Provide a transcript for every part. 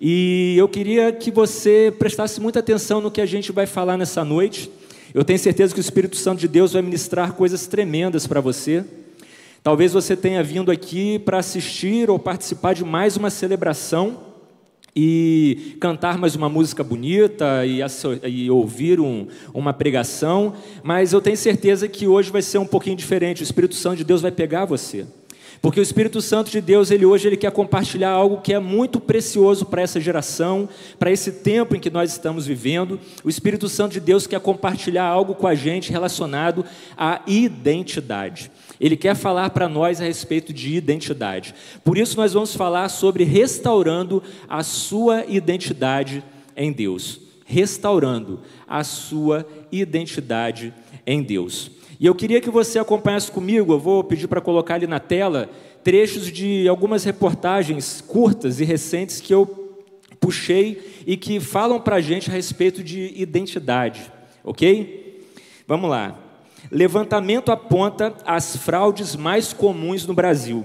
E eu queria que você prestasse muita atenção no que a gente vai falar nessa noite. Eu tenho certeza que o Espírito Santo de Deus vai ministrar coisas tremendas para você. Talvez você tenha vindo aqui para assistir ou participar de mais uma celebração e cantar mais uma música bonita e, e ouvir um, uma pregação, mas eu tenho certeza que hoje vai ser um pouquinho diferente. O Espírito Santo de Deus vai pegar você. Porque o Espírito Santo de Deus, ele hoje ele quer compartilhar algo que é muito precioso para essa geração, para esse tempo em que nós estamos vivendo. O Espírito Santo de Deus quer compartilhar algo com a gente relacionado à identidade. Ele quer falar para nós a respeito de identidade. Por isso nós vamos falar sobre restaurando a sua identidade em Deus. Restaurando a sua identidade em Deus. E eu queria que você acompanhasse comigo, eu vou pedir para colocar ali na tela trechos de algumas reportagens curtas e recentes que eu puxei e que falam para a gente a respeito de identidade, ok? Vamos lá. Levantamento aponta as fraudes mais comuns no Brasil: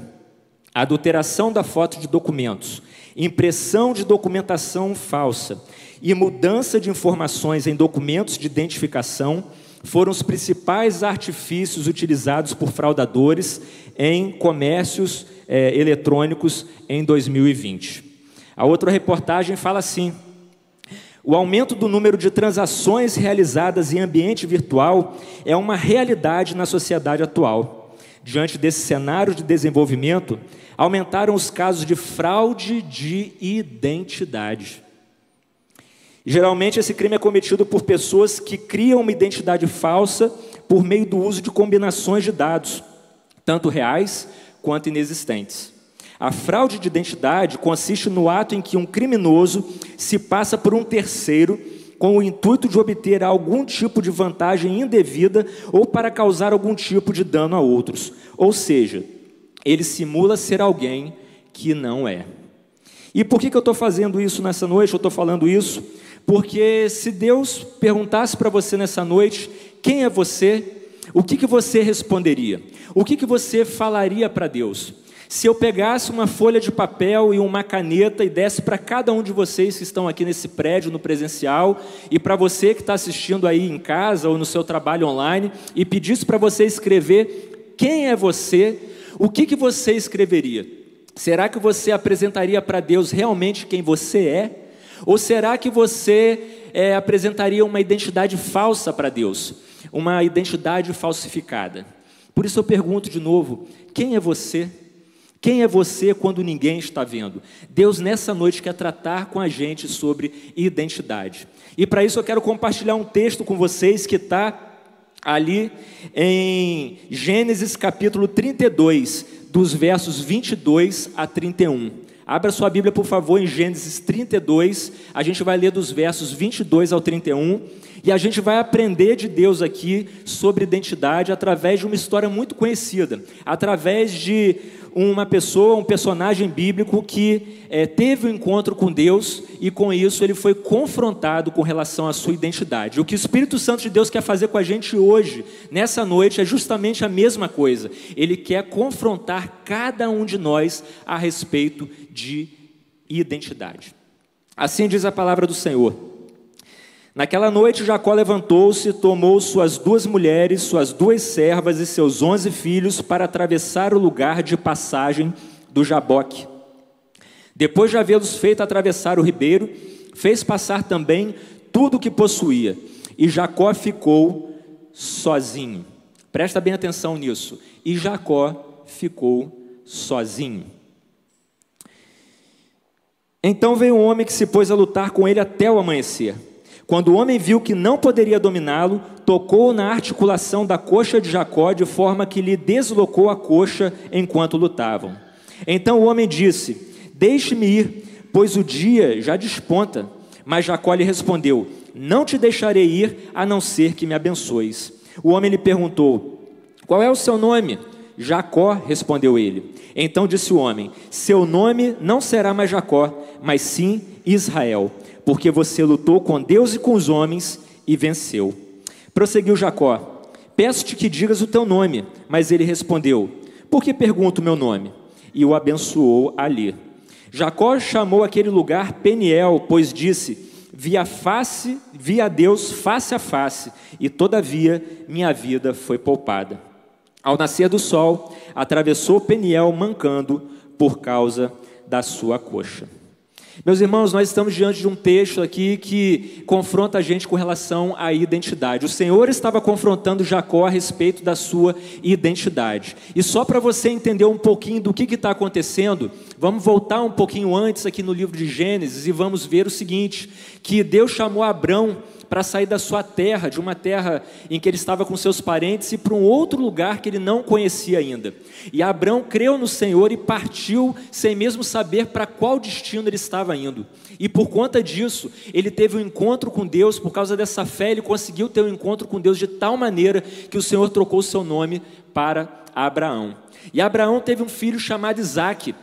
adulteração da foto de documentos, impressão de documentação falsa e mudança de informações em documentos de identificação foram os principais artifícios utilizados por fraudadores em comércios é, eletrônicos em 2020. A outra reportagem fala assim: o aumento do número de transações realizadas em ambiente virtual é uma realidade na sociedade atual. Diante desse cenário de desenvolvimento, aumentaram os casos de fraude de identidade. Geralmente, esse crime é cometido por pessoas que criam uma identidade falsa por meio do uso de combinações de dados, tanto reais quanto inexistentes. A fraude de identidade consiste no ato em que um criminoso se passa por um terceiro com o intuito de obter algum tipo de vantagem indevida ou para causar algum tipo de dano a outros. Ou seja, ele simula ser alguém que não é. E por que, eu estou fazendo isso nessa noite? Eu estou falando isso porque se Deus perguntasse para você nessa noite, quem é você? O que, que você responderia? O que, que você falaria para Deus? Se eu pegasse uma folha de papel e uma caneta e desse para cada um de vocês que estão aqui nesse prédio, no presencial, e para você que está assistindo aí em casa ou no seu trabalho online, e pedisse para você escrever quem é você, o que, que você escreveria? Será que você apresentaria para Deus realmente quem você é? Ou será que você é, apresentaria uma identidade falsa para Deus? Uma identidade falsificada? Por isso eu pergunto de novo: quem é você? Quem é você quando ninguém está vendo? Deus, nessa noite, quer tratar com a gente sobre identidade. E para isso eu quero compartilhar um texto com vocês que está ali em Gênesis capítulo 32, dos versos 22 a 31. Abra sua Bíblia, por favor, em Gênesis 32. A gente vai ler dos versos 22 ao 31. E a gente vai aprender de Deus aqui sobre identidade através de uma história muito conhecida, através de uma pessoa, um personagem bíblico que é, teve um encontro com Deus e com isso ele foi confrontado com relação à sua identidade. O que o Espírito Santo de Deus quer fazer com a gente hoje, nessa noite, é justamente a mesma coisa. Ele quer confrontar cada um de nós a respeito de identidade. Assim diz a palavra do Senhor. Naquela noite, Jacó levantou-se, tomou suas duas mulheres, suas duas servas e seus onze filhos para atravessar o lugar de passagem do Jaboque. Depois de havê-los feito atravessar o ribeiro, fez passar também tudo o que possuía, e Jacó ficou sozinho. Presta bem atenção nisso. E Jacó ficou sozinho. Então veio um homem que se pôs a lutar com ele até o amanhecer. Quando o homem viu que não poderia dominá-lo, tocou na articulação da coxa de Jacó de forma que lhe deslocou a coxa enquanto lutavam. Então o homem disse: Deixe-me ir, pois o dia já desponta. Mas Jacó lhe respondeu: Não te deixarei ir, a não ser que me abençoes. O homem lhe perguntou: Qual é o seu nome? Jacó, respondeu ele. Então disse o homem: Seu nome não será mais Jacó, mas sim Israel porque você lutou com Deus e com os homens e venceu. Prosseguiu Jacó: Peço-te que digas o teu nome. Mas ele respondeu: Por que pergunto o meu nome? E o abençoou ali. Jacó chamou aquele lugar Peniel, pois disse: via face, via Deus face a face, e todavia minha vida foi poupada. Ao nascer do sol, atravessou Peniel mancando por causa da sua coxa. Meus irmãos, nós estamos diante de um texto aqui que confronta a gente com relação à identidade. O Senhor estava confrontando Jacó a respeito da sua identidade. E só para você entender um pouquinho do que está acontecendo, vamos voltar um pouquinho antes aqui no livro de Gênesis e vamos ver o seguinte: que Deus chamou Abrão para sair da sua terra, de uma terra em que ele estava com seus parentes, e para um outro lugar que ele não conhecia ainda. E Abraão creu no Senhor e partiu sem mesmo saber para qual destino ele estava indo. E por conta disso, ele teve um encontro com Deus, por causa dessa fé, ele conseguiu ter um encontro com Deus de tal maneira que o Senhor trocou o seu nome para Abraão. E Abraão teve um filho chamado Isaque.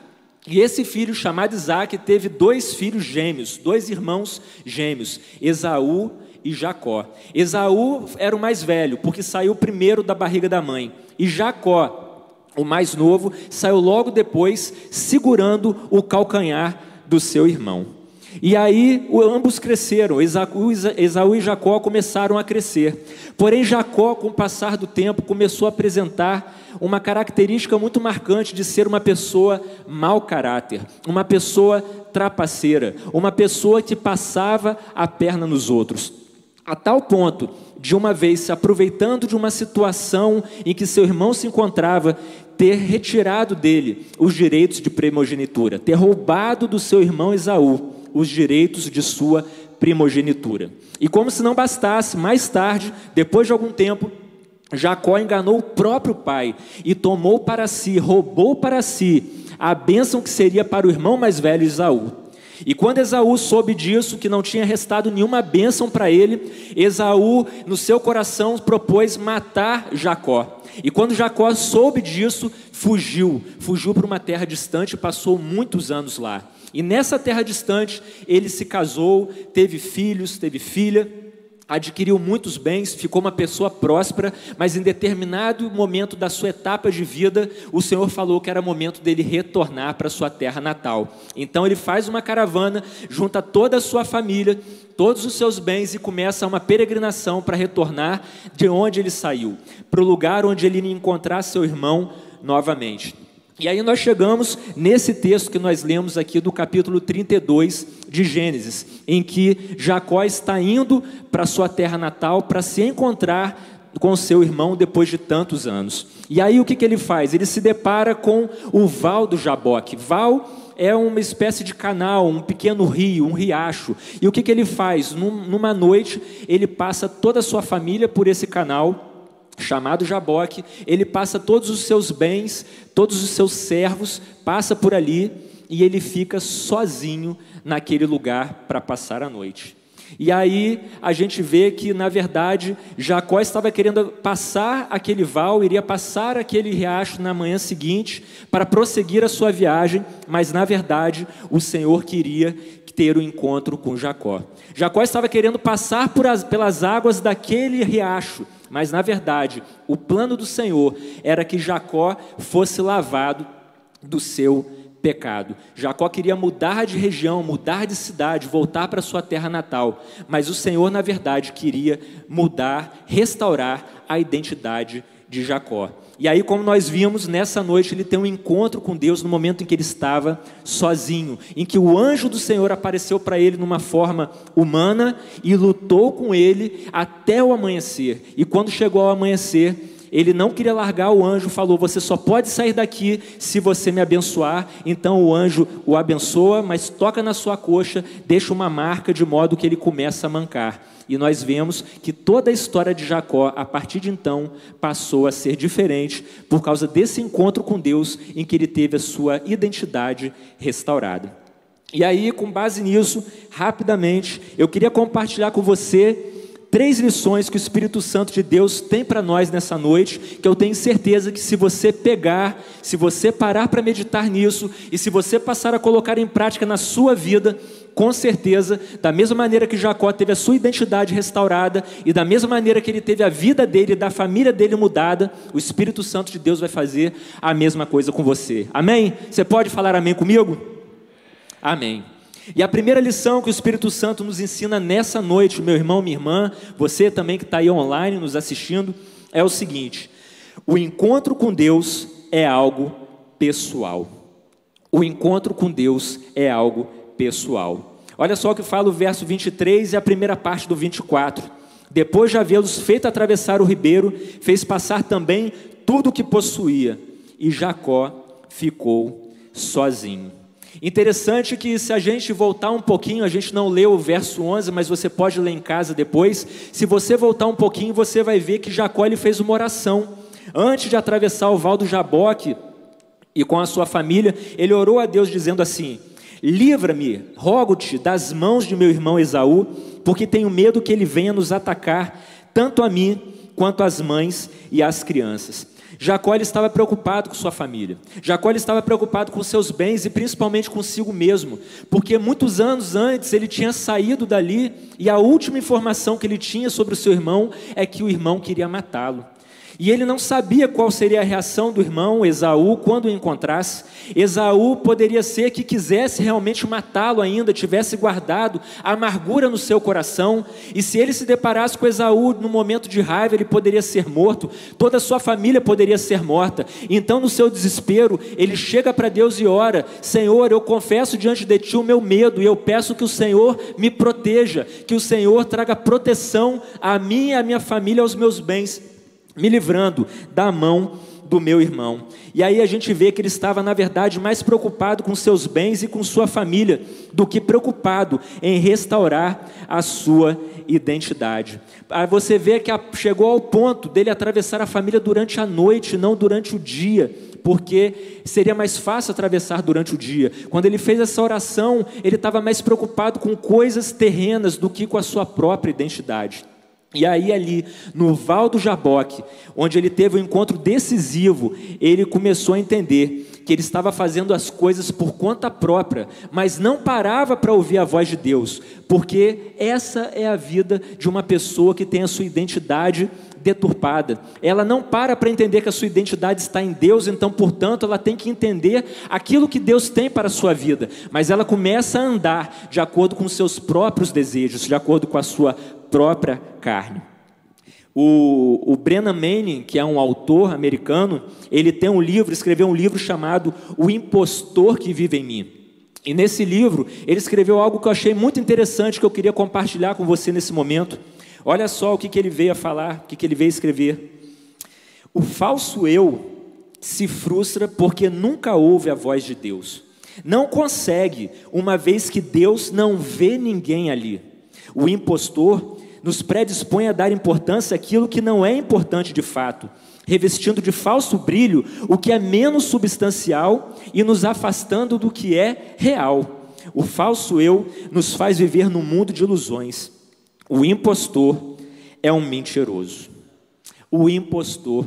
E esse filho chamado Isaac teve dois filhos gêmeos, dois irmãos gêmeos, Esaú e Jacó. Esaú era o mais velho, porque saiu primeiro da barriga da mãe. E Jacó, o mais novo, saiu logo depois, segurando o calcanhar do seu irmão. E aí ambos cresceram, Esaú, e Jacó começaram a crescer. Porém, Jacó, com o passar do tempo, começou a apresentar uma característica muito marcante de ser uma pessoa mau caráter, uma pessoa trapaceira, uma pessoa que passava a perna nos outros a tal ponto de uma vez se aproveitando de uma situação em que seu irmão se encontrava, ter retirado dele os direitos de primogenitura, ter roubado do seu irmão Esaú os direitos de sua primogenitura. E como se não bastasse, mais tarde, depois de algum tempo, Jacó enganou o próprio pai e tomou para si, roubou para si a bênção que seria para o irmão mais velho Esaú. E quando Esaú soube disso, que não tinha restado nenhuma bênção para ele, Esaú, no seu coração, propôs matar Jacó. E quando Jacó soube disso, fugiu, fugiu para uma terra distante e passou muitos anos lá. E nessa terra distante, ele se casou, teve filhos, teve filha adquiriu muitos bens, ficou uma pessoa próspera, mas em determinado momento da sua etapa de vida, o Senhor falou que era momento dele retornar para sua terra natal. Então ele faz uma caravana, junta toda a sua família, todos os seus bens e começa uma peregrinação para retornar de onde ele saiu, para o lugar onde ele ia encontrar seu irmão novamente. E aí nós chegamos nesse texto que nós lemos aqui do capítulo 32 de Gênesis, em que Jacó está indo para sua terra natal para se encontrar com seu irmão depois de tantos anos. E aí o que, que ele faz? Ele se depara com o Val do Jaboque. Val é uma espécie de canal, um pequeno rio, um riacho. E o que, que ele faz? Numa noite, ele passa toda a sua família por esse canal chamado Jaboque, ele passa todos os seus bens, todos os seus servos, passa por ali e ele fica sozinho naquele lugar para passar a noite. E aí a gente vê que, na verdade, Jacó estava querendo passar aquele val, iria passar aquele riacho na manhã seguinte para prosseguir a sua viagem, mas na verdade o Senhor queria ter o um encontro com Jacó. Jacó estava querendo passar as, pelas águas daquele riacho, mas na verdade, o plano do Senhor era que Jacó fosse lavado do seu pecado. Jacó queria mudar de região, mudar de cidade, voltar para sua terra natal, mas o Senhor, na verdade, queria mudar, restaurar a identidade de Jacó. E aí, como nós vimos, nessa noite ele tem um encontro com Deus no momento em que ele estava sozinho, em que o anjo do Senhor apareceu para ele numa forma humana e lutou com ele até o amanhecer. E quando chegou ao amanhecer, ele não queria largar o anjo, falou: Você só pode sair daqui se você me abençoar. Então o anjo o abençoa, mas toca na sua coxa, deixa uma marca de modo que ele começa a mancar. E nós vemos que toda a história de Jacó, a partir de então, passou a ser diferente por causa desse encontro com Deus em que ele teve a sua identidade restaurada. E aí, com base nisso, rapidamente, eu queria compartilhar com você três lições que o Espírito Santo de Deus tem para nós nessa noite, que eu tenho certeza que se você pegar, se você parar para meditar nisso e se você passar a colocar em prática na sua vida, com certeza, da mesma maneira que Jacó teve a sua identidade restaurada e da mesma maneira que ele teve a vida dele e da família dele mudada, o Espírito Santo de Deus vai fazer a mesma coisa com você. Amém? Você pode falar amém comigo? Amém. E a primeira lição que o Espírito Santo nos ensina nessa noite, meu irmão, minha irmã, você também que está aí online nos assistindo, é o seguinte: o encontro com Deus é algo pessoal. O encontro com Deus é algo pessoal. Olha só o que fala o verso 23 e a primeira parte do 24. Depois de havê-los feito atravessar o ribeiro, fez passar também tudo o que possuía, e Jacó ficou sozinho. Interessante que se a gente voltar um pouquinho, a gente não leu o verso 11, mas você pode ler em casa depois. Se você voltar um pouquinho, você vai ver que Jacó ele fez uma oração. Antes de atravessar o val do Jaboque e com a sua família, ele orou a Deus dizendo assim: Livra-me, rogo-te, das mãos de meu irmão Esaú, porque tenho medo que ele venha nos atacar, tanto a mim quanto as mães e as crianças. Jacó estava preocupado com sua família. Jacó estava preocupado com seus bens e principalmente consigo mesmo, porque muitos anos antes ele tinha saído dali e a última informação que ele tinha sobre o seu irmão é que o irmão queria matá-lo. E ele não sabia qual seria a reação do irmão Esaú quando o encontrasse. Esaú poderia ser que quisesse realmente matá-lo ainda, tivesse guardado amargura no seu coração. E se ele se deparasse com Esaú no momento de raiva, ele poderia ser morto, toda a sua família poderia ser morta. Então, no seu desespero, ele chega para Deus e ora: Senhor, eu confesso diante de ti o meu medo e eu peço que o Senhor me proteja, que o Senhor traga proteção a mim e à minha família, aos meus bens me livrando da mão do meu irmão. E aí a gente vê que ele estava, na verdade, mais preocupado com seus bens e com sua família do que preocupado em restaurar a sua identidade. Aí você vê que chegou ao ponto dele atravessar a família durante a noite, não durante o dia, porque seria mais fácil atravessar durante o dia. Quando ele fez essa oração, ele estava mais preocupado com coisas terrenas do que com a sua própria identidade. E aí, ali no Val do Jaboque, onde ele teve um encontro decisivo, ele começou a entender que ele estava fazendo as coisas por conta própria, mas não parava para ouvir a voz de Deus, porque essa é a vida de uma pessoa que tem a sua identidade deturpada. Ela não para para entender que a sua identidade está em Deus, então, portanto, ela tem que entender aquilo que Deus tem para a sua vida, mas ela começa a andar de acordo com seus próprios desejos, de acordo com a sua própria carne. O, o Brennan Manning, que é um autor americano, ele tem um livro, escreveu um livro chamado O Impostor que Vive em Mim. E nesse livro, ele escreveu algo que eu achei muito interessante, que eu queria compartilhar com você nesse momento. Olha só o que, que ele veio a falar, o que, que ele veio a escrever. O falso eu se frustra porque nunca ouve a voz de Deus. Não consegue, uma vez que Deus não vê ninguém ali. O impostor nos predispõe a dar importância àquilo que não é importante de fato, revestindo de falso brilho o que é menos substancial e nos afastando do que é real. O falso eu nos faz viver num mundo de ilusões. O impostor é um mentiroso. O impostor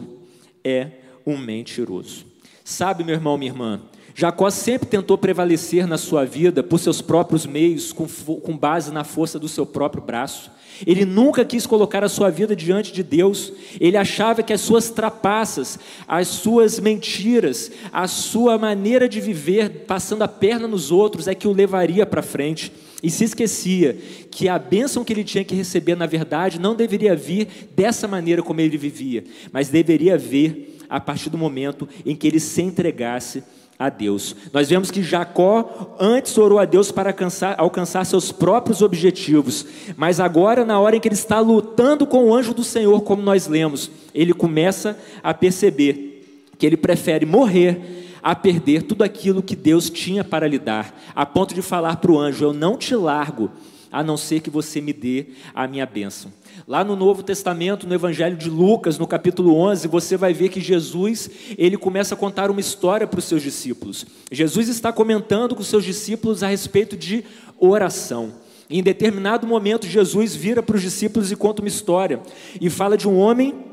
é um mentiroso. Sabe, meu irmão, minha irmã, Jacó sempre tentou prevalecer na sua vida por seus próprios meios, com, com, base na força do seu próprio braço. Ele nunca quis colocar a sua vida diante de Deus. Ele achava que as suas trapaças, as suas mentiras, a sua maneira de viver, passando a perna nos outros, é que o levaria para frente. E se esquecia que a bênção que ele tinha que receber, na verdade, não deveria vir dessa maneira como ele vivia, mas deveria vir a partir do momento em que ele se entregasse a Deus. Nós vemos que Jacó antes orou a Deus para alcançar, alcançar, seus próprios objetivos, mas agora, na hora em que ele está lutando com o anjo do Senhor, como nós lemos, ele começa a perceber que ele prefere morrer a perder tudo aquilo que Deus tinha para lhe dar, a ponto de falar para o anjo: Eu não te largo, a não ser que você me dê a minha bênção. Lá no Novo Testamento, no Evangelho de Lucas, no capítulo 11, você vai ver que Jesus, ele começa a contar uma história para os seus discípulos. Jesus está comentando com os seus discípulos a respeito de oração. Em determinado momento, Jesus vira para os discípulos e conta uma história e fala de um homem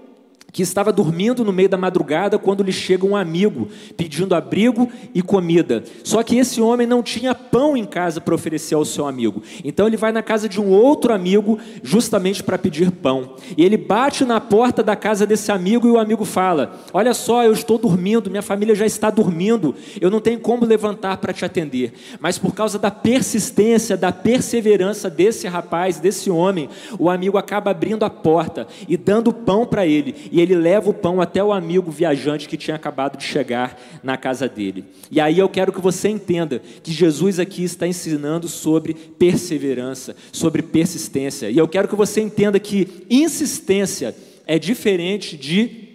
que estava dormindo no meio da madrugada quando lhe chega um amigo pedindo abrigo e comida. Só que esse homem não tinha pão em casa para oferecer ao seu amigo. Então ele vai na casa de um outro amigo justamente para pedir pão. E ele bate na porta da casa desse amigo e o amigo fala: "Olha só, eu estou dormindo, minha família já está dormindo. Eu não tenho como levantar para te atender". Mas por causa da persistência, da perseverança desse rapaz, desse homem, o amigo acaba abrindo a porta e dando pão para ele. E ele leva o pão até o amigo viajante que tinha acabado de chegar na casa dele. E aí eu quero que você entenda que Jesus aqui está ensinando sobre perseverança, sobre persistência. E eu quero que você entenda que insistência é diferente de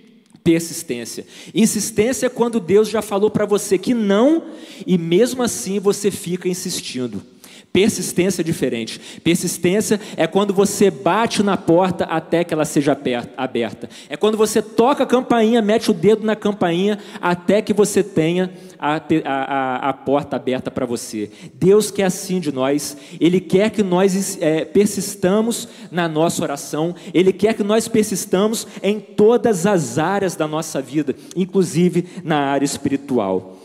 persistência. Insistência é quando Deus já falou para você que não e mesmo assim você fica insistindo. Persistência é diferente. Persistência é quando você bate na porta até que ela seja aberta. É quando você toca a campainha, mete o dedo na campainha até que você tenha a, a, a porta aberta para você. Deus quer assim de nós. Ele quer que nós é, persistamos na nossa oração. Ele quer que nós persistamos em todas as áreas da nossa vida, inclusive na área espiritual.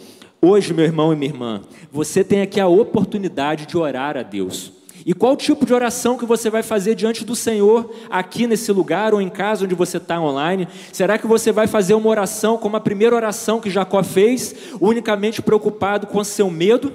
Hoje, meu irmão e minha irmã, você tem aqui a oportunidade de orar a Deus. E qual tipo de oração que você vai fazer diante do Senhor aqui nesse lugar ou em casa onde você está online? Será que você vai fazer uma oração como a primeira oração que Jacó fez, unicamente preocupado com seu medo?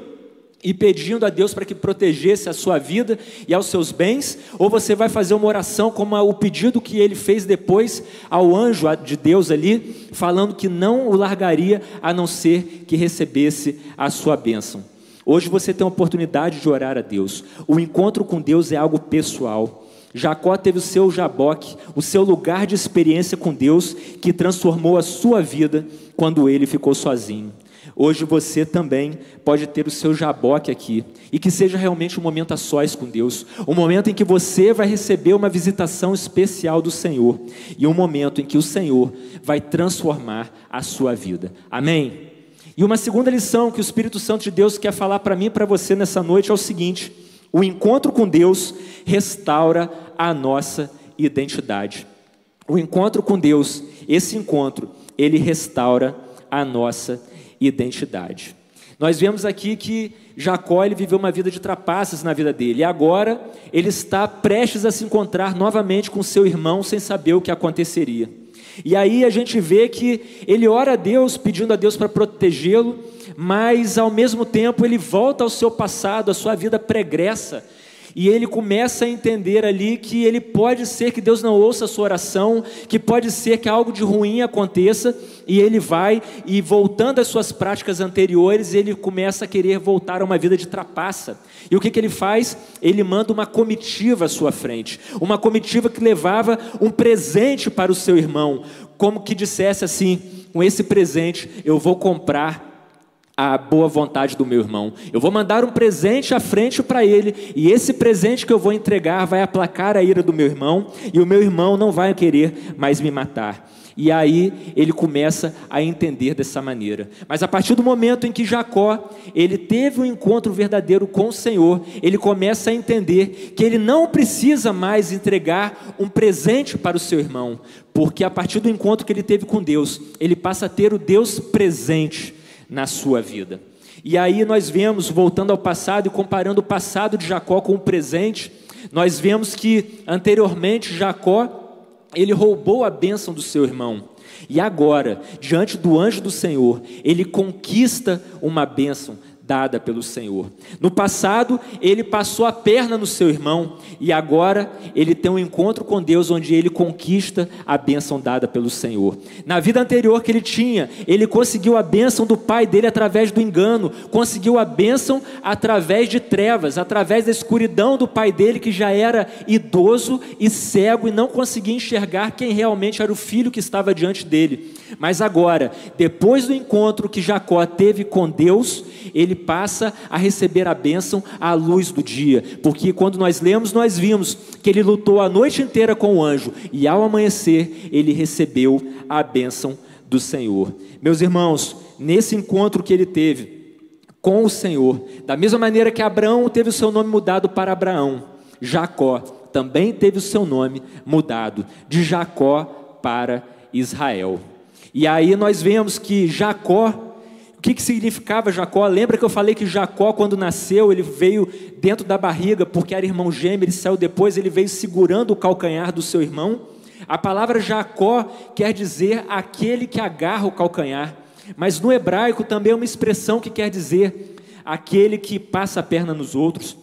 E pedindo a Deus para que protegesse a sua vida e aos seus bens, ou você vai fazer uma oração como o pedido que ele fez depois ao anjo de Deus ali, falando que não o largaria a não ser que recebesse a sua bênção. Hoje você tem a oportunidade de orar a Deus. O encontro com Deus é algo pessoal. Jacó teve o seu jaboque, o seu lugar de experiência com Deus, que transformou a sua vida quando ele ficou sozinho. Hoje você também pode ter o seu jaboque aqui e que seja realmente um momento a sós com Deus, um momento em que você vai receber uma visitação especial do Senhor e um momento em que o Senhor vai transformar a sua vida. Amém? E uma segunda lição que o Espírito Santo de Deus quer falar para mim e para você nessa noite é o seguinte: o encontro com Deus restaura a nossa identidade. O encontro com Deus, esse encontro, ele restaura a nossa identidade identidade. Nós vemos aqui que Jacó ele viveu uma vida de trapaças na vida dele, e agora ele está prestes a se encontrar novamente com seu irmão sem saber o que aconteceria. E aí a gente vê que ele ora a Deus, pedindo a Deus para protegê-lo, mas ao mesmo tempo ele volta ao seu passado, à sua vida pregressa, e ele começa a entender ali que ele pode ser que Deus não ouça a sua oração, que pode ser que algo de ruim aconteça, e ele vai e voltando às suas práticas anteriores, ele começa a querer voltar a uma vida de trapaça. E o que, que ele faz? Ele manda uma comitiva à sua frente, uma comitiva que levava um presente para o seu irmão, como que dissesse assim: com esse presente eu vou comprar a boa vontade do meu irmão. Eu vou mandar um presente à frente para ele, e esse presente que eu vou entregar vai aplacar a ira do meu irmão, e o meu irmão não vai querer mais me matar. E aí ele começa a entender dessa maneira. Mas a partir do momento em que Jacó, ele teve um encontro verdadeiro com o Senhor, ele começa a entender que ele não precisa mais entregar um presente para o seu irmão, porque a partir do encontro que ele teve com Deus, ele passa a ter o Deus presente na sua vida. E aí nós vemos, voltando ao passado e comparando o passado de Jacó com o presente, nós vemos que anteriormente Jacó ele roubou a bênção do seu irmão. E agora, diante do anjo do Senhor, ele conquista uma bênção dada pelo Senhor. No passado, ele passou a perna no seu irmão e agora ele tem um encontro com Deus onde ele conquista a bênção dada pelo Senhor. Na vida anterior que ele tinha, ele conseguiu a bênção do pai dele através do engano, conseguiu a bênção através de trevas, através da escuridão do pai dele que já era idoso e cego e não conseguia enxergar quem realmente era o filho que estava diante dele. Mas agora, depois do encontro que Jacó teve com Deus, ele passa a receber a bênção à luz do dia, porque quando nós lemos, nós vimos que ele lutou a noite inteira com o anjo e ao amanhecer ele recebeu a bênção do Senhor. Meus irmãos, nesse encontro que ele teve com o Senhor, da mesma maneira que Abraão teve o seu nome mudado para Abraão, Jacó também teve o seu nome mudado de Jacó para Israel. E aí nós vemos que Jacó o que, que significava Jacó? Lembra que eu falei que Jacó, quando nasceu, ele veio dentro da barriga, porque era irmão gêmeo, ele saiu depois, ele veio segurando o calcanhar do seu irmão. A palavra Jacó quer dizer aquele que agarra o calcanhar, mas no hebraico também é uma expressão que quer dizer aquele que passa a perna nos outros.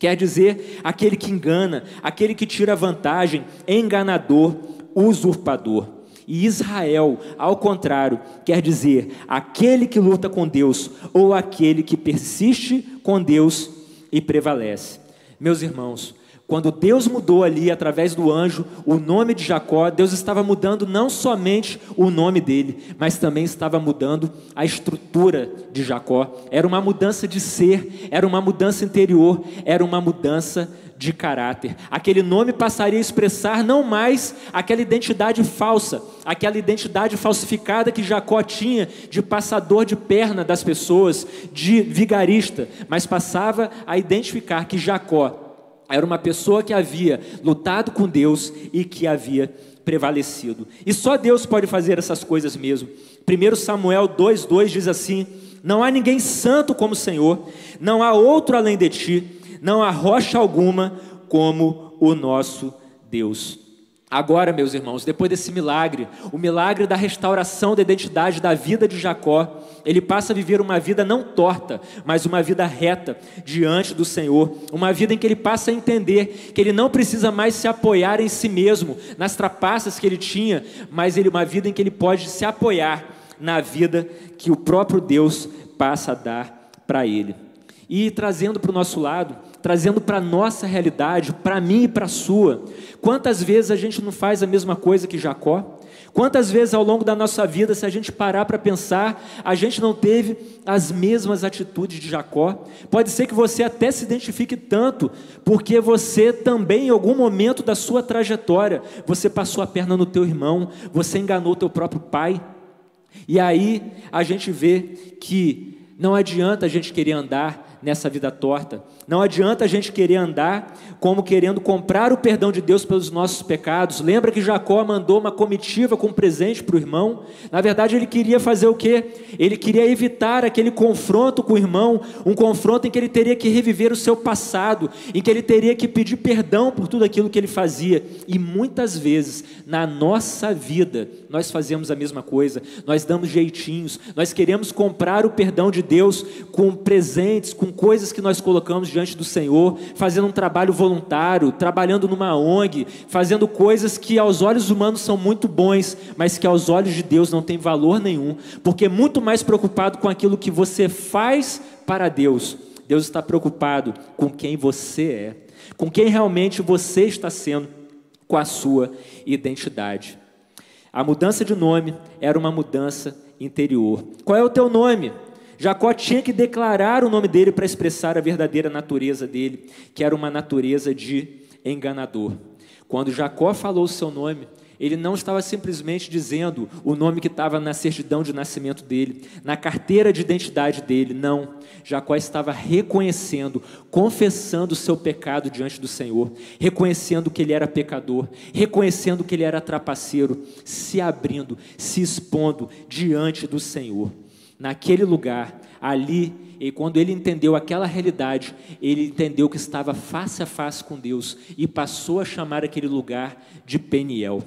Quer dizer aquele que engana, aquele que tira vantagem, enganador, usurpador. E Israel, ao contrário, quer dizer aquele que luta com Deus ou aquele que persiste com Deus e prevalece. Meus irmãos, quando Deus mudou ali através do anjo o nome de Jacó, Deus estava mudando não somente o nome dele, mas também estava mudando a estrutura de Jacó. Era uma mudança de ser, era uma mudança interior, era uma mudança de caráter. Aquele nome passaria a expressar não mais aquela identidade falsa, aquela identidade falsificada que Jacó tinha de passador de perna das pessoas, de vigarista, mas passava a identificar que Jacó era uma pessoa que havia lutado com Deus e que havia prevalecido. E só Deus pode fazer essas coisas mesmo. 1 Samuel 2,2 diz assim: Não há ninguém santo como o Senhor, não há outro além de ti, não há rocha alguma como o nosso Deus. Agora, meus irmãos, depois desse milagre, o milagre da restauração da identidade da vida de Jacó, ele passa a viver uma vida não torta, mas uma vida reta diante do Senhor, uma vida em que ele passa a entender que ele não precisa mais se apoiar em si mesmo, nas trapaças que ele tinha, mas ele uma vida em que ele pode se apoiar na vida que o próprio Deus passa a dar para ele. E trazendo para o nosso lado, trazendo para a nossa realidade, para mim e para a sua. Quantas vezes a gente não faz a mesma coisa que Jacó? Quantas vezes ao longo da nossa vida, se a gente parar para pensar, a gente não teve as mesmas atitudes de Jacó? Pode ser que você até se identifique tanto, porque você também, em algum momento da sua trajetória, você passou a perna no teu irmão, você enganou teu próprio pai. E aí a gente vê que não adianta a gente querer andar nessa vida torta. Não adianta a gente querer andar como querendo comprar o perdão de Deus pelos nossos pecados. Lembra que Jacó mandou uma comitiva com um presente para o irmão? Na verdade, ele queria fazer o quê? Ele queria evitar aquele confronto com o irmão, um confronto em que ele teria que reviver o seu passado, em que ele teria que pedir perdão por tudo aquilo que ele fazia. E muitas vezes, na nossa vida, nós fazemos a mesma coisa. Nós damos jeitinhos, nós queremos comprar o perdão de Deus com presentes, com coisas que nós colocamos diante do Senhor, fazendo um trabalho voluntário, trabalhando numa ONG, fazendo coisas que aos olhos humanos são muito bons, mas que aos olhos de Deus não tem valor nenhum, porque é muito mais preocupado com aquilo que você faz para Deus. Deus está preocupado com quem você é, com quem realmente você está sendo, com a sua identidade. A mudança de nome era uma mudança interior. Qual é o teu nome? Jacó tinha que declarar o nome dele para expressar a verdadeira natureza dele, que era uma natureza de enganador. Quando Jacó falou o seu nome, ele não estava simplesmente dizendo o nome que estava na certidão de nascimento dele, na carteira de identidade dele, não. Jacó estava reconhecendo, confessando o seu pecado diante do Senhor, reconhecendo que ele era pecador, reconhecendo que ele era trapaceiro, se abrindo, se expondo diante do Senhor naquele lugar, ali, e quando ele entendeu aquela realidade, ele entendeu que estava face a face com Deus e passou a chamar aquele lugar de Peniel.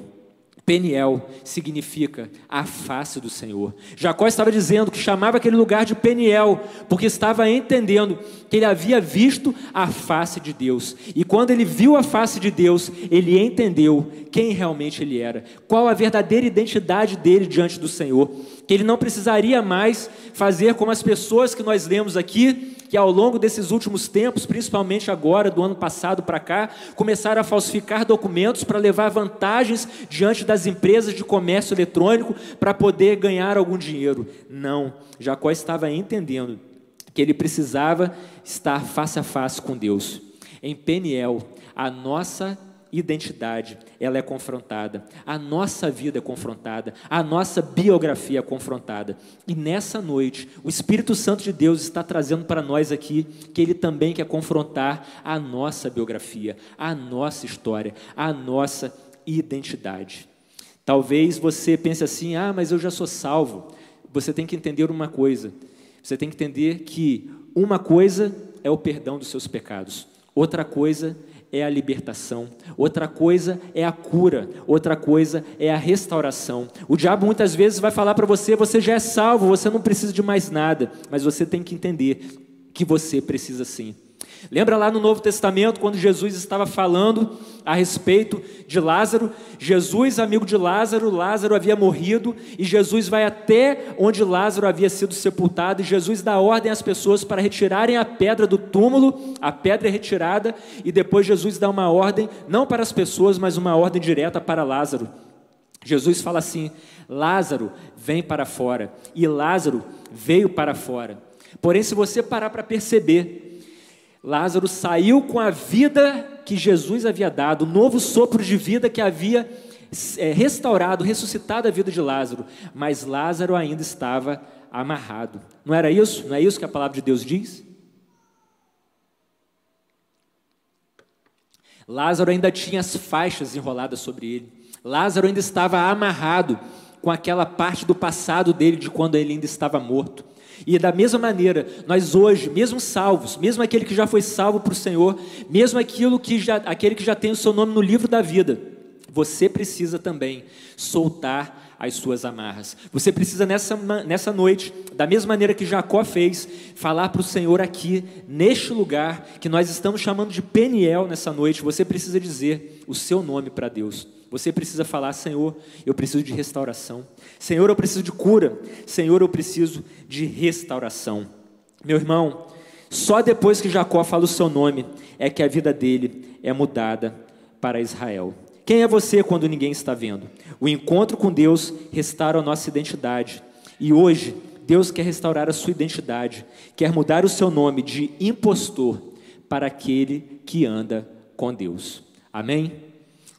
Peniel significa a face do Senhor. Jacó estava dizendo que chamava aquele lugar de Peniel, porque estava entendendo que ele havia visto a face de Deus. E quando ele viu a face de Deus, ele entendeu quem realmente ele era, qual a verdadeira identidade dele diante do Senhor. Que ele não precisaria mais fazer como as pessoas que nós lemos aqui, que ao longo desses últimos tempos, principalmente agora, do ano passado para cá, começaram a falsificar documentos para levar vantagens diante das empresas de comércio eletrônico para poder ganhar algum dinheiro. Não, Jacó estava entendendo que ele precisava estar face a face com Deus. Em Peniel, a nossa identidade, ela é confrontada, a nossa vida é confrontada, a nossa biografia é confrontada. E nessa noite, o Espírito Santo de Deus está trazendo para nós aqui que ele também quer confrontar a nossa biografia, a nossa história, a nossa identidade. Talvez você pense assim: ah, mas eu já sou salvo. Você tem que entender uma coisa. Você tem que entender que uma coisa é o perdão dos seus pecados, outra coisa é a libertação, outra coisa é a cura, outra coisa é a restauração. O diabo muitas vezes vai falar para você: você já é salvo, você não precisa de mais nada, mas você tem que entender que você precisa sim. Lembra lá no Novo Testamento, quando Jesus estava falando a respeito de Lázaro? Jesus, amigo de Lázaro, Lázaro havia morrido e Jesus vai até onde Lázaro havia sido sepultado e Jesus dá ordem às pessoas para retirarem a pedra do túmulo, a pedra é retirada e depois Jesus dá uma ordem, não para as pessoas, mas uma ordem direta para Lázaro. Jesus fala assim: Lázaro, vem para fora. E Lázaro veio para fora. Porém, se você parar para perceber, Lázaro saiu com a vida que Jesus havia dado, o novo sopro de vida que havia é, restaurado, ressuscitado a vida de Lázaro, mas Lázaro ainda estava amarrado. Não era isso? Não é isso que a palavra de Deus diz? Lázaro ainda tinha as faixas enroladas sobre ele. Lázaro ainda estava amarrado com aquela parte do passado dele de quando ele ainda estava morto. E da mesma maneira, nós hoje, mesmo salvos, mesmo aquele que já foi salvo para o Senhor, mesmo aquilo que já, aquele que já tem o seu nome no livro da vida, você precisa também soltar as suas amarras. Você precisa nessa, nessa noite, da mesma maneira que Jacó fez, falar para o Senhor aqui, neste lugar, que nós estamos chamando de Peniel nessa noite, você precisa dizer o seu nome para Deus. Você precisa falar, Senhor, eu preciso de restauração. Senhor, eu preciso de cura. Senhor, eu preciso de restauração. Meu irmão, só depois que Jacó fala o seu nome é que a vida dele é mudada para Israel. Quem é você quando ninguém está vendo? O encontro com Deus restaura a nossa identidade. E hoje, Deus quer restaurar a sua identidade, quer mudar o seu nome de impostor para aquele que anda com Deus. Amém?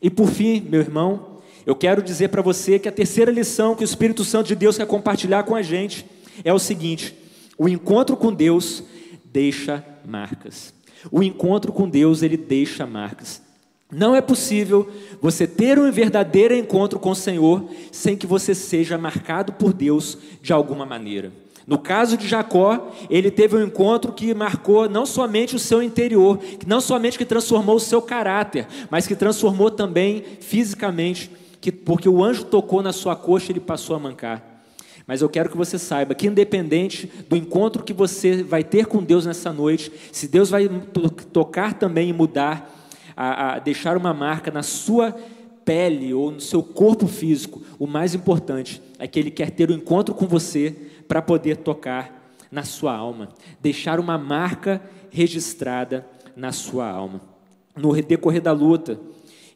E por fim, meu irmão, eu quero dizer para você que a terceira lição que o Espírito Santo de Deus quer compartilhar com a gente é o seguinte: o encontro com Deus deixa marcas. O encontro com Deus, ele deixa marcas. Não é possível você ter um verdadeiro encontro com o Senhor sem que você seja marcado por Deus de alguma maneira. No caso de Jacó, ele teve um encontro que marcou não somente o seu interior, não somente que transformou o seu caráter, mas que transformou também fisicamente, que, porque o anjo tocou na sua coxa e ele passou a mancar. Mas eu quero que você saiba que, independente do encontro que você vai ter com Deus nessa noite, se Deus vai tocar também e mudar, a, a deixar uma marca na sua pele ou no seu corpo físico, o mais importante é que Ele quer ter um encontro com você para poder tocar na sua alma, deixar uma marca registrada na sua alma. No decorrer da luta,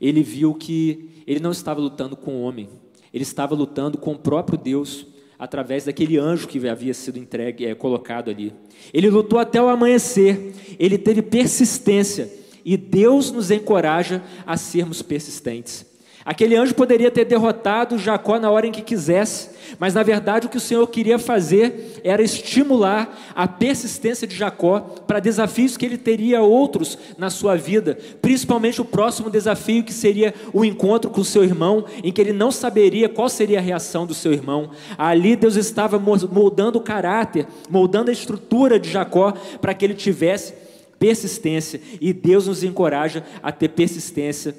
ele viu que ele não estava lutando com o homem, ele estava lutando com o próprio Deus através daquele anjo que havia sido entregue, é, colocado ali. Ele lutou até o amanhecer, ele teve persistência e Deus nos encoraja a sermos persistentes. Aquele anjo poderia ter derrotado Jacó na hora em que quisesse, mas na verdade o que o Senhor queria fazer era estimular a persistência de Jacó para desafios que ele teria outros na sua vida, principalmente o próximo desafio que seria o encontro com o seu irmão, em que ele não saberia qual seria a reação do seu irmão. Ali Deus estava moldando o caráter, moldando a estrutura de Jacó para que ele tivesse persistência, e Deus nos encoraja a ter persistência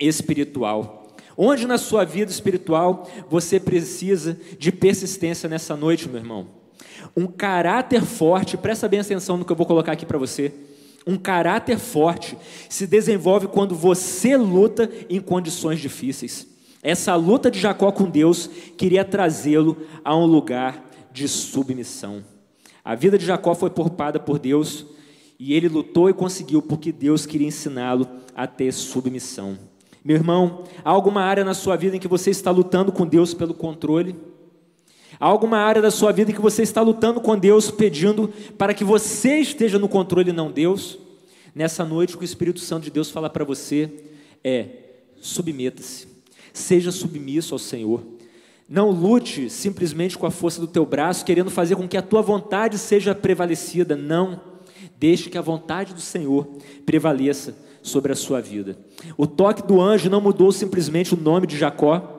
espiritual. Onde na sua vida espiritual você precisa de persistência nessa noite, meu irmão? Um caráter forte, presta bem atenção no que eu vou colocar aqui para você. Um caráter forte se desenvolve quando você luta em condições difíceis. Essa luta de Jacó com Deus queria trazê-lo a um lugar de submissão. A vida de Jacó foi poupada por Deus e ele lutou e conseguiu porque Deus queria ensiná-lo a ter submissão. Meu irmão, há alguma área na sua vida em que você está lutando com Deus pelo controle? Há alguma área da sua vida em que você está lutando com Deus pedindo para que você esteja no controle e não Deus? Nessa noite, o que o Espírito Santo de Deus fala para você é: submeta-se, seja submisso ao Senhor. Não lute simplesmente com a força do teu braço, querendo fazer com que a tua vontade seja prevalecida. Não. Deixe que a vontade do Senhor prevaleça sobre a sua vida. O toque do anjo não mudou simplesmente o nome de Jacó,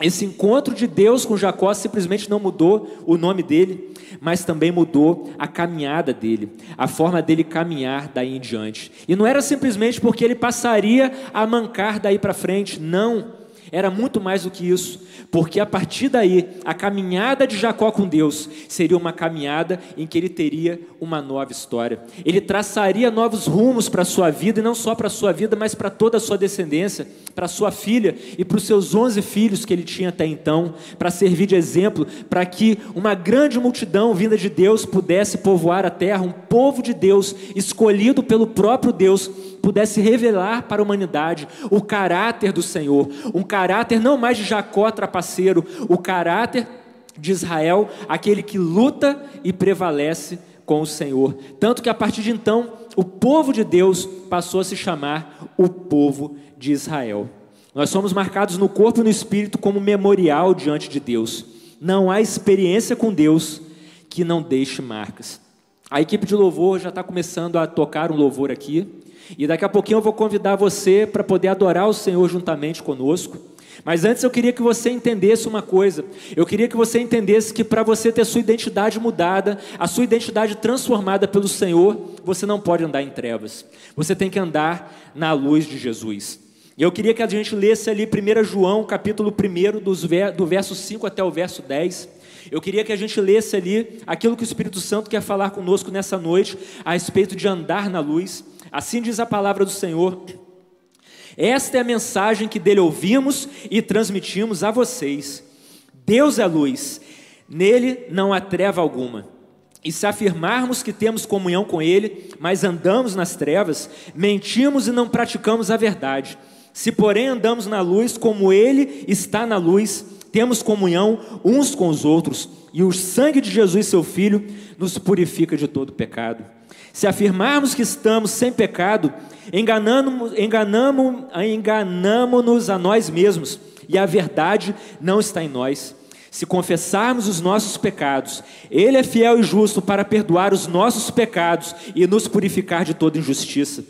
esse encontro de Deus com Jacó simplesmente não mudou o nome dele, mas também mudou a caminhada dele, a forma dele caminhar daí em diante. E não era simplesmente porque ele passaria a mancar daí para frente, não. Era muito mais do que isso, porque a partir daí, a caminhada de Jacó com Deus seria uma caminhada em que ele teria uma nova história. Ele traçaria novos rumos para a sua vida, e não só para a sua vida, mas para toda a sua descendência, para sua filha e para os seus onze filhos que ele tinha até então, para servir de exemplo, para que uma grande multidão vinda de Deus pudesse povoar a terra, um povo de Deus, escolhido pelo próprio Deus, pudesse revelar para a humanidade o caráter do Senhor, um caráter não mais de Jacó trapaceiro, o caráter de Israel, aquele que luta e prevalece com o Senhor. Tanto que a partir de então, o povo de Deus passou a se chamar o povo de Israel. Nós somos marcados no corpo e no espírito como memorial diante de Deus. Não há experiência com Deus que não deixe marcas. A equipe de louvor já está começando a tocar um louvor aqui. E daqui a pouquinho eu vou convidar você para poder adorar o Senhor juntamente conosco. Mas antes eu queria que você entendesse uma coisa. Eu queria que você entendesse que para você ter sua identidade mudada, a sua identidade transformada pelo Senhor, você não pode andar em trevas. Você tem que andar na luz de Jesus. E eu queria que a gente lesse ali 1 João, capítulo 1, do verso 5 até o verso 10. Eu queria que a gente lesse ali aquilo que o Espírito Santo quer falar conosco nessa noite, a respeito de andar na luz. Assim diz a palavra do Senhor. Esta é a mensagem que dele ouvimos e transmitimos a vocês. Deus é luz, nele não há treva alguma. E se afirmarmos que temos comunhão com Ele, mas andamos nas trevas, mentimos e não praticamos a verdade. Se, porém, andamos na luz como Ele está na luz, temos comunhão uns com os outros, e o sangue de Jesus, seu Filho, nos purifica de todo pecado. Se afirmarmos que estamos sem pecado, enganamos-nos enganamos, enganamos a nós mesmos e a verdade não está em nós. Se confessarmos os nossos pecados, Ele é fiel e justo para perdoar os nossos pecados e nos purificar de toda injustiça.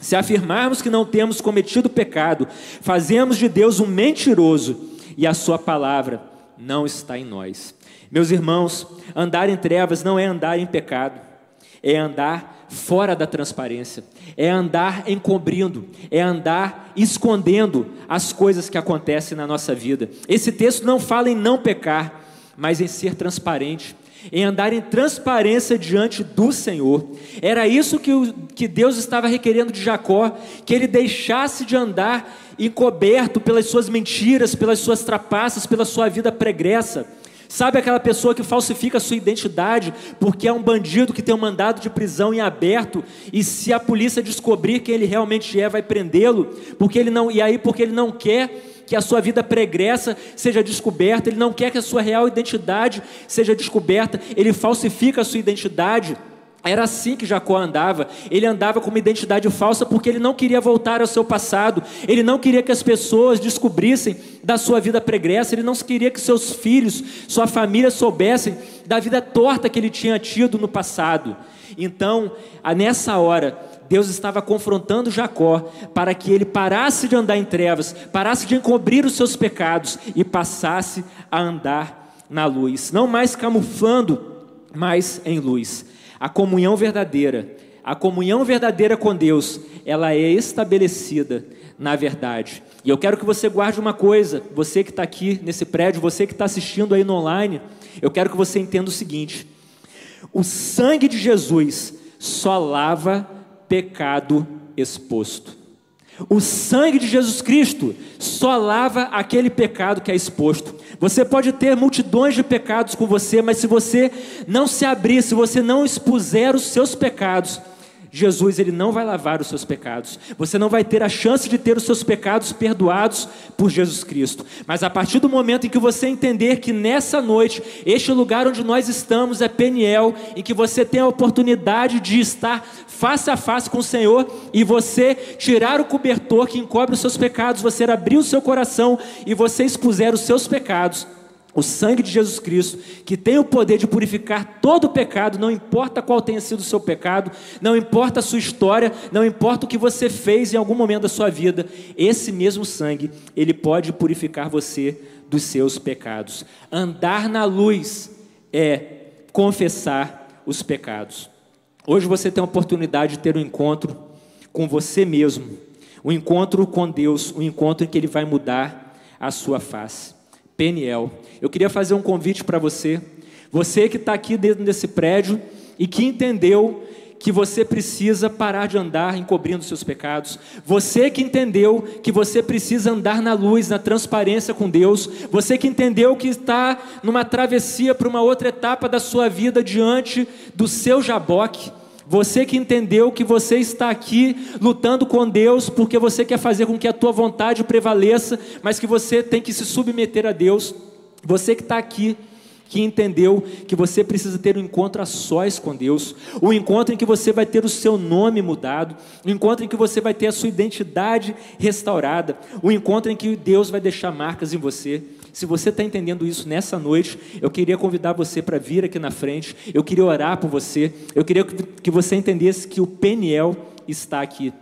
Se afirmarmos que não temos cometido pecado, fazemos de Deus um mentiroso e a Sua palavra não está em nós. Meus irmãos, andar em trevas não é andar em pecado é andar fora da transparência, é andar encobrindo, é andar escondendo as coisas que acontecem na nossa vida. Esse texto não fala em não pecar, mas em ser transparente, em andar em transparência diante do Senhor. Era isso que, o, que Deus estava requerendo de Jacó, que ele deixasse de andar encoberto pelas suas mentiras, pelas suas trapaças, pela sua vida pregressa Sabe aquela pessoa que falsifica a sua identidade porque é um bandido que tem um mandado de prisão em aberto e se a polícia descobrir quem ele realmente é, vai prendê-lo, porque ele não e aí porque ele não quer que a sua vida pregressa seja descoberta, ele não quer que a sua real identidade seja descoberta, ele falsifica a sua identidade. Era assim que Jacó andava. Ele andava com uma identidade falsa porque ele não queria voltar ao seu passado. Ele não queria que as pessoas descobrissem da sua vida pregressa. Ele não queria que seus filhos, sua família soubessem da vida torta que ele tinha tido no passado. Então, nessa hora, Deus estava confrontando Jacó para que ele parasse de andar em trevas, parasse de encobrir os seus pecados e passasse a andar na luz, não mais camuflando, mas em luz. A comunhão verdadeira, a comunhão verdadeira com Deus, ela é estabelecida na verdade. E eu quero que você guarde uma coisa, você que está aqui nesse prédio, você que está assistindo aí no online, eu quero que você entenda o seguinte: o sangue de Jesus só lava pecado exposto. O sangue de Jesus Cristo só lava aquele pecado que é exposto. Você pode ter multidões de pecados com você, mas se você não se abrir, se você não expuser os seus pecados, Jesus ele não vai lavar os seus pecados. Você não vai ter a chance de ter os seus pecados perdoados por Jesus Cristo. Mas a partir do momento em que você entender que nessa noite, este lugar onde nós estamos é Peniel, em que você tem a oportunidade de estar face a face com o Senhor e você tirar o cobertor que encobre os seus pecados, você abrir o seu coração e você expuser os seus pecados, o sangue de Jesus Cristo, que tem o poder de purificar todo o pecado, não importa qual tenha sido o seu pecado, não importa a sua história, não importa o que você fez em algum momento da sua vida, esse mesmo sangue, ele pode purificar você dos seus pecados. Andar na luz é confessar os pecados. Hoje você tem a oportunidade de ter um encontro com você mesmo, um encontro com Deus, um encontro em que Ele vai mudar a sua face. Peniel, eu queria fazer um convite para você, você que está aqui dentro desse prédio e que entendeu que você precisa parar de andar encobrindo seus pecados. Você que entendeu que você precisa andar na luz, na transparência com Deus. Você que entendeu que está numa travessia para uma outra etapa da sua vida diante do seu jaboque. Você que entendeu que você está aqui lutando com Deus porque você quer fazer com que a tua vontade prevaleça, mas que você tem que se submeter a Deus. Você que está aqui que entendeu que você precisa ter um encontro a sós com Deus, um encontro em que você vai ter o seu nome mudado, um encontro em que você vai ter a sua identidade restaurada, um encontro em que Deus vai deixar marcas em você. Se você está entendendo isso nessa noite, eu queria convidar você para vir aqui na frente, eu queria orar por você, eu queria que você entendesse que o Peniel está aqui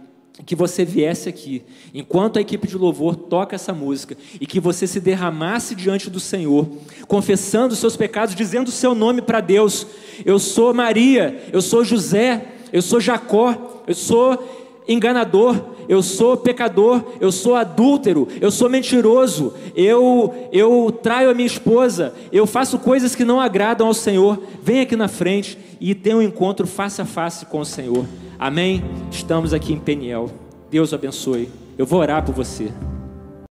que você viesse aqui, enquanto a equipe de louvor toca essa música, e que você se derramasse diante do Senhor, confessando os seus pecados, dizendo o seu nome para Deus. Eu sou Maria, eu sou José, eu sou Jacó, eu sou enganador, eu sou pecador, eu sou adúltero, eu sou mentiroso, eu eu traio a minha esposa, eu faço coisas que não agradam ao Senhor. Vem aqui na frente e tenha um encontro face a face com o Senhor. Amém? Estamos aqui em Peniel. Deus abençoe. Eu vou orar por você.